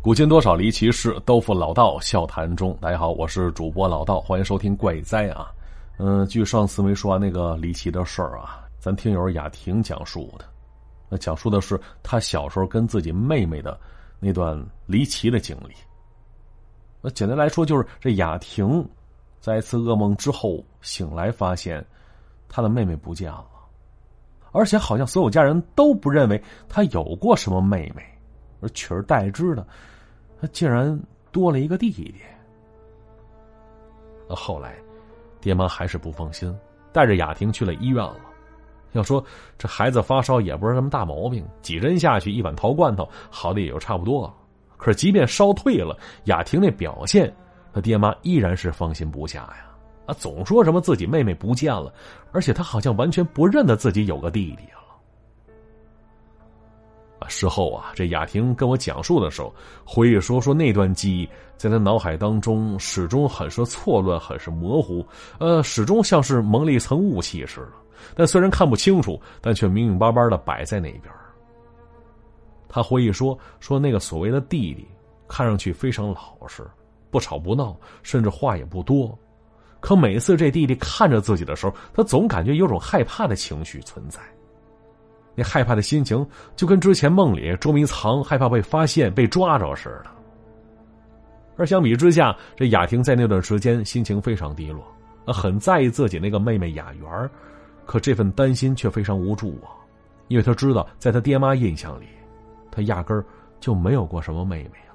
古今多少离奇事，都付老道笑谈中。大家好，我是主播老道，欢迎收听怪哉啊。嗯，据上次没说完那个离奇的事儿啊，咱听友雅婷讲述的，那讲述的是他小时候跟自己妹妹的那段离奇的经历。那简单来说，就是这雅婷在一次噩梦之后醒来，发现她的妹妹不见了，而且好像所有家人都不认为她有过什么妹妹。而取而代之的，他竟然多了一个弟弟。后来，爹妈还是不放心，带着雅婷去了医院了。要说这孩子发烧也不是什么大毛病，几针下去，一碗桃罐头，好的也就差不多了。可是即便烧退了，雅婷那表现，他爹妈依然是放心不下呀。啊，总说什么自己妹妹不见了，而且他好像完全不认得自己有个弟弟啊。事后啊，这雅婷跟我讲述的时候，回忆说说那段记忆在她脑海当中始终很是错乱，很是模糊，呃，始终像是蒙了一层雾气似的。但虽然看不清楚，但却明明白白的摆在那边。他回忆说说那个所谓的弟弟，看上去非常老实，不吵不闹，甚至话也不多。可每次这弟弟看着自己的时候，他总感觉有种害怕的情绪存在。那害怕的心情就跟之前梦里捉迷藏、害怕被发现、被抓着似的。而相比之下，这雅婷在那段时间心情非常低落，很在意自己那个妹妹雅媛可这份担心却非常无助啊，因为她知道，在她爹妈印象里，他压根儿就没有过什么妹妹啊。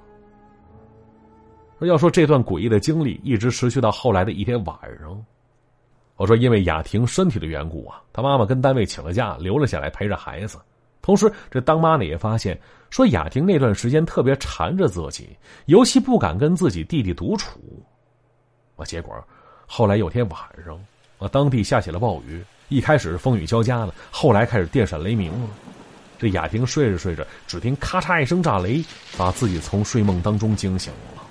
要说这段诡异的经历，一直持续到后来的一天晚上。我说，因为雅婷身体的缘故啊，她妈妈跟单位请了假，留了下来陪着孩子。同时，这当妈的也发现，说雅婷那段时间特别缠着自己，尤其不敢跟自己弟弟独处。啊，结果后来有天晚上，啊，当地下起了暴雨，一开始是风雨交加的，后来开始电闪雷鸣了。这雅婷睡着睡着，只听咔嚓一声炸雷，把自己从睡梦当中惊醒了。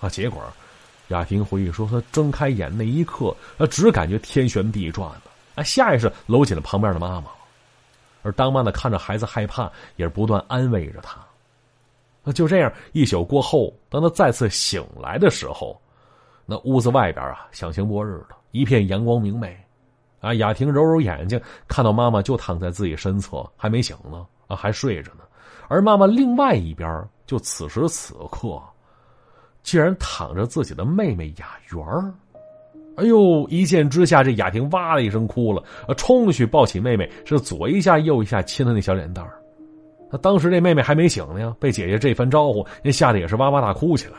啊，结果。雅婷回忆说：“她睁开眼那一刻，她只感觉天旋地转的，啊，下意识搂紧了旁边的妈妈。而当妈的看着孩子害怕，也是不断安慰着他。那就这样，一宿过后，当他再次醒来的时候，那屋子外边啊，像晴波日的，一片阳光明媚。啊，雅婷揉揉眼睛，看到妈妈就躺在自己身侧，还没醒呢，啊，还睡着呢。而妈妈另外一边，就此时此刻。”竟然躺着自己的妹妹雅媛儿，哎呦！一见之下，这雅婷哇的一声哭了，冲去抱起妹妹，是左一下右一下亲她那小脸蛋儿。他当时这妹妹还没醒呢，被姐姐这番招呼，人吓得也是哇哇大哭起来。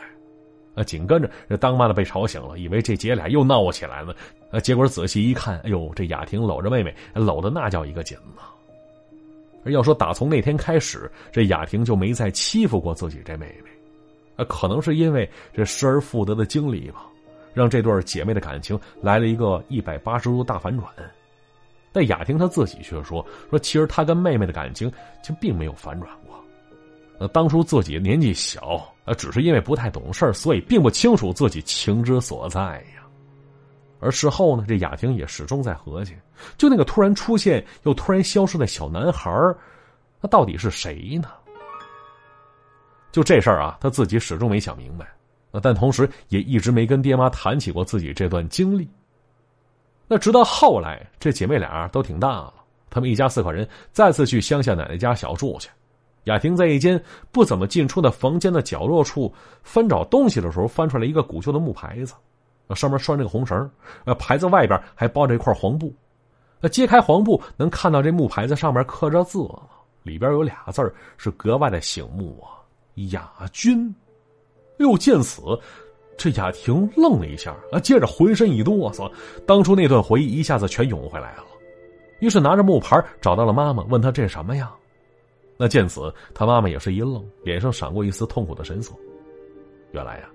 啊，紧跟着这当妈的被吵醒了，以为这姐俩又闹起来了。啊，结果仔细一看，哎呦，这雅婷搂着妹妹，搂的那叫一个紧呐。要说打从那天开始，这雅婷就没再欺负过自己这妹妹。啊，可能是因为这失而复得的经历吧，让这对姐妹的感情来了一个一百八十度大反转。但雅婷她自己却说：“说其实她跟妹妹的感情就并没有反转过。呃，当初自己年纪小，呃，只是因为不太懂事所以并不清楚自己情之所在呀。而事后呢，这雅婷也始终在合计，就那个突然出现又突然消失的小男孩那到底是谁呢？”就这事儿啊，他自己始终没想明白，但同时也一直没跟爹妈谈起过自己这段经历。那直到后来，这姐妹俩都挺大了，他们一家四口人再次去乡下奶奶家小住去。雅婷在一间不怎么进出的房间的角落处翻找东西的时候，翻出来一个古旧的木牌子，上面拴着个红绳，呃，牌子外边还包着一块黄布。那揭开黄布，能看到这木牌子上面刻着字，里边有俩字是格外的醒目啊。雅君，又见此，这雅婷愣了一下啊，接着浑身一哆嗦，当初那段回忆一下子全涌回来了。于是拿着木牌找到了妈妈，问她这是什么呀？那见此，他妈妈也是一愣，脸上闪过一丝痛苦的神色。原来呀，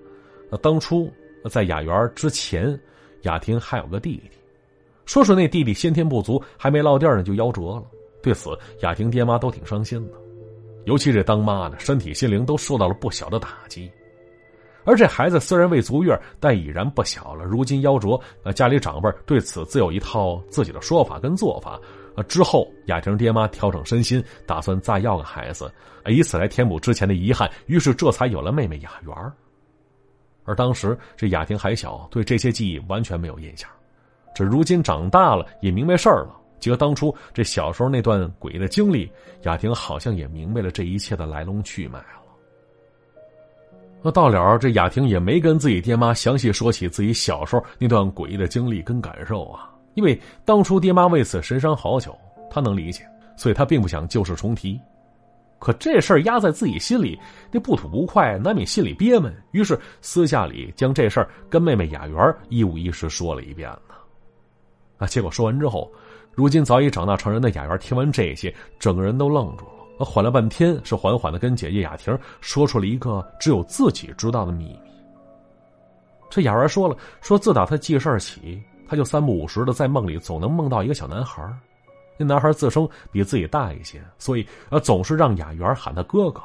那当初在雅园之前，雅婷还有个弟弟，说是那弟弟先天不足，还没落地呢就夭折了。对此，雅婷爹妈都挺伤心的。尤其这当妈的，身体心灵都受到了不小的打击。而这孩子虽然未足月，但已然不小了。如今夭折，呃，家里长辈对此自有一套自己的说法跟做法。啊，之后雅婷爹妈调整身心，打算再要个孩子，以此来填补之前的遗憾，于是这才有了妹妹雅媛而当时这雅婷还小，对这些记忆完全没有印象。这如今长大了，也明白事儿了。结合当初这小时候那段诡异的经历，雅婷好像也明白了这一切的来龙去脉了。那到了，这雅婷也没跟自己爹妈详细说起自己小时候那段诡异的经历跟感受啊，因为当初爹妈为此神伤好久，他能理解，所以他并不想旧事重提。可这事儿压在自己心里，那不吐不快，难免心里憋闷。于是私下里将这事儿跟妹妹雅媛一五一十说了一遍呢。啊，结果说完之后，如今早已长大成人的雅媛听完这些，整个人都愣住了。缓了半天，是缓缓的跟姐姐雅婷说出了一个只有自己知道的秘密。这雅媛说了，说自打她记事起，她就三不五时的在梦里总能梦到一个小男孩那男孩自称比自己大一些，所以呃，总是让雅媛喊他哥哥。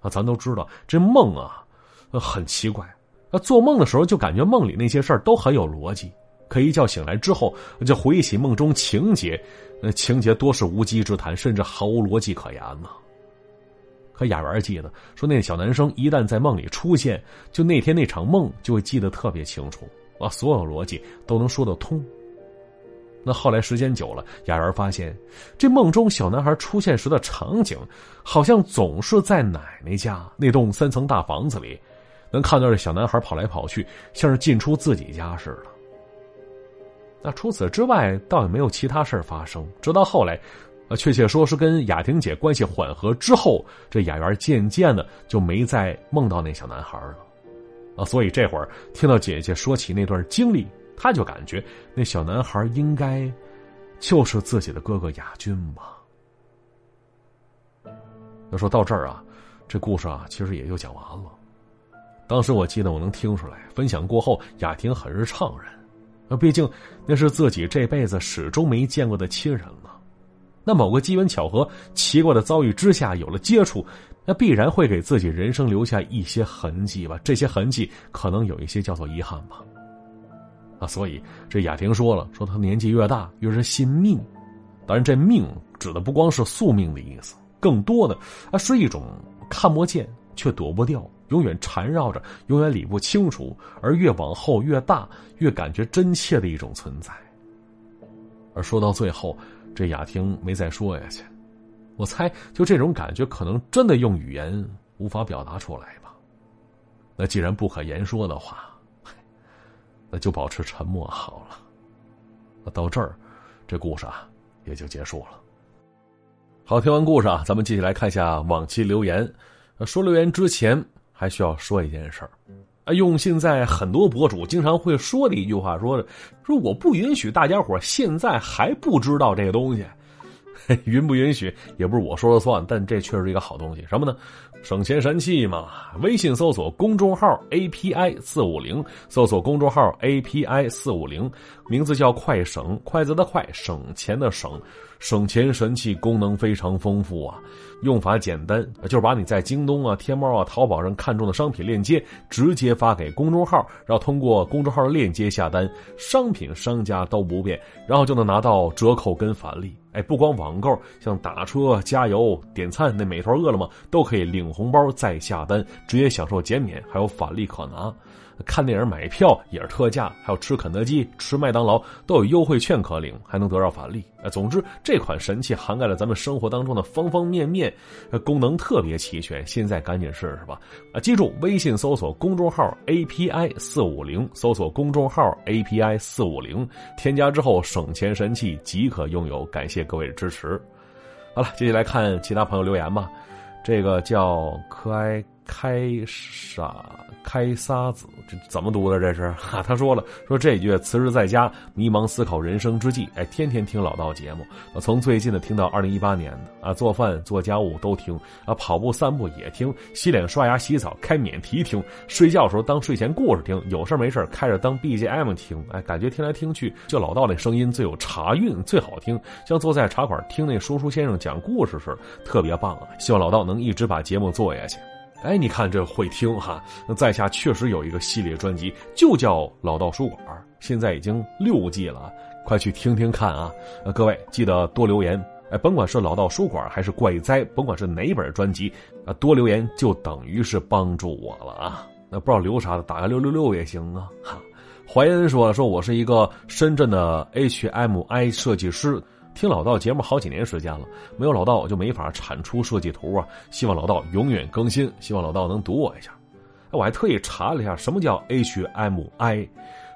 啊，咱都知道这梦啊，很奇怪。啊，做梦的时候就感觉梦里那些事儿都很有逻辑，可一觉醒来之后就回忆起梦中情节，那情节多是无稽之谈，甚至毫无逻辑可言呢。可雅媛记得说，那小男生一旦在梦里出现，就那天那场梦就会记得特别清楚，啊，所有逻辑都能说得通。那后来时间久了，雅媛发现，这梦中小男孩出现时的场景，好像总是在奶奶家那栋三层大房子里，能看到这小男孩跑来跑去，像是进出自己家似的。那除此之外，倒也没有其他事发生。直到后来，呃，确切说是跟雅婷姐关系缓和之后，这雅媛渐渐的就没再梦到那小男孩了。啊，所以这会儿听到姐姐说起那段经历。他就感觉那小男孩应该就是自己的哥哥雅军吧。要说到这儿啊，这故事啊其实也就讲完了。当时我记得我能听出来，分享过后，雅婷很是怅然。那毕竟那是自己这辈子始终没见过的亲人了。那某个机缘巧合、奇怪的遭遇之下有了接触，那必然会给自己人生留下一些痕迹吧。这些痕迹可能有一些叫做遗憾吧。啊，所以这雅婷说了，说她年纪越大越是信命，当然这命指的不光是宿命的意思，更多的啊是一种看不见却躲不掉，永远缠绕着，永远理不清楚，而越往后越大越感觉真切的一种存在。而说到最后，这雅婷没再说下去，我猜就这种感觉可能真的用语言无法表达出来吧。那既然不可言说的话。那就保持沉默好了。那到这儿，这故事啊也就结束了。好，听完故事啊，咱们继续来看一下往期留言。说留言之前，还需要说一件事儿啊，用现在很多博主经常会说的一句话，说说我不允许大家伙现在还不知道这个东西，允不允许也不是我说了算，但这确实是一个好东西。什么呢？省钱神器嘛，微信搜索公众号 API 四五零，搜索公众号 API 四五零，名字叫快省，筷子的快，省钱的省，省钱神器功能非常丰富啊，用法简单，就是把你在京东啊、天猫啊、淘宝上看中的商品链接直接发给公众号，然后通过公众号的链接下单，商品商家都不变，然后就能拿到折扣跟返利。哎，不光网购，像打车、加油、点餐，那美团、饿了么都可以领红包再下单，直接享受减免，还有返利可拿。看电影买票也是特价，还有吃肯德基、吃麦当劳都有优惠券可领，还能得到返利。总之这款神器涵盖了咱们生活当中的方方面面，功能特别齐全。现在赶紧试试吧！啊，记住，微信搜索公众号 API 四五零，搜索公众号 API 四五零，添加之后省钱神器即可拥有。感谢各位的支持。好了，接下来看其他朋友留言吧。这个叫科埃。开傻开撒子，这怎么读的？这是？哈，他说了，说这句辞职在家，迷茫思考人生之际，哎，天天听老道节目，从最近的听到二零一八年的啊，做饭做家务都听。啊，跑步散步也听，洗脸刷牙洗澡开免提听，睡觉时候当睡前故事听，有事没事开着当 BGM 听，哎，感觉听来听去，就老道那声音最有茶韵，最好听，像坐在茶馆听那说书先生讲故事似的，特别棒啊！希望老道能一直把节目做下去。哎，你看这会听哈，那在下确实有一个系列专辑，就叫《老道书馆》，现在已经六季了，快去听听看啊！呃，各位记得多留言，哎，甭管是老道书馆还是怪哉，甭管是哪本专辑，啊，多留言就等于是帮助我了啊！那不知道留啥的，打个六六六也行啊！哈，怀恩说说我是一个深圳的 HMI 设计师，听老道节目好几年时间了，没有老道我就没法产出设计图啊！希望老道永远更新，希望老道能读我一下。我还特意查了一下什么叫 HMI，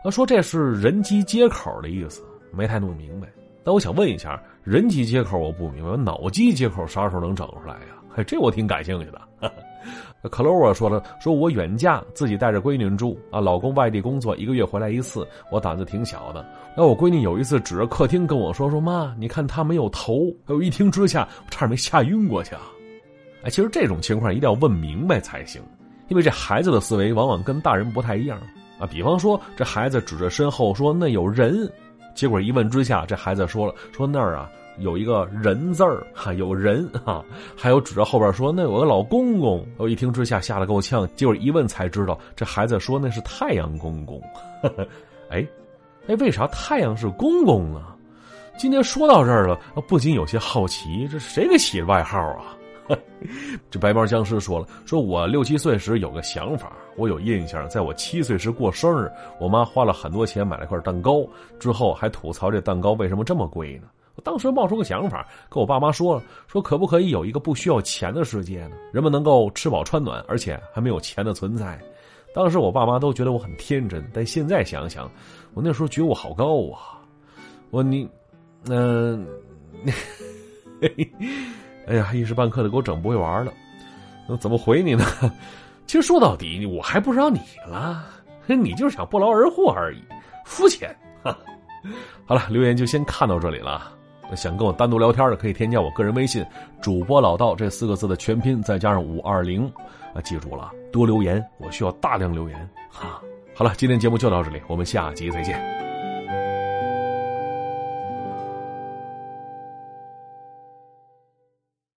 他说这是人机接口的意思，没太弄明白。但我想问一下，人机接口我不明白，脑机接口啥时候能整出来呀？嘿，这我挺感兴趣的。克罗沃说了，说我远嫁，自己带着闺女住啊，老公外地工作，一个月回来一次，我胆子挺小的。那我闺女有一次指着客厅跟我说：“说妈，你看他没有头。”我一听之下，差点没吓晕过去啊！哎，其实这种情况一定要问明白才行。因为这孩子的思维往往跟大人不太一样啊，比方说这孩子指着身后说那有人，结果一问之下，这孩子说了说那儿啊有一个人字儿哈有人哈，还有指着后边说那有个老公公，我一听之下吓得够呛，结果一问才知道这孩子说那是太阳公公，哎哎为啥太阳是公公啊？今天说到这儿了，不禁有些好奇，这谁给起的外号啊？这白毛僵尸说了：“说我六七岁时有个想法，我有印象，在我七岁时过生日，我妈花了很多钱买了块蛋糕，之后还吐槽这蛋糕为什么这么贵呢？我当时冒出个想法，跟我爸妈说了，说可不可以有一个不需要钱的世界呢？人们能够吃饱穿暖，而且还没有钱的存在。当时我爸妈都觉得我很天真，但现在想想，我那时候觉悟好高啊！我你，嗯。哎呀，一时半刻的给我整不会玩了，那怎么回你呢？其实说到底，我还不知道你了，你就是想不劳而获而已，肤浅。好了，留言就先看到这里了。想跟我单独聊天的，可以添加我个人微信“主播老道”这四个字的全拼，再加上五二零。啊，记住了，多留言，我需要大量留言。哈，好了，今天节目就到这里，我们下集再见。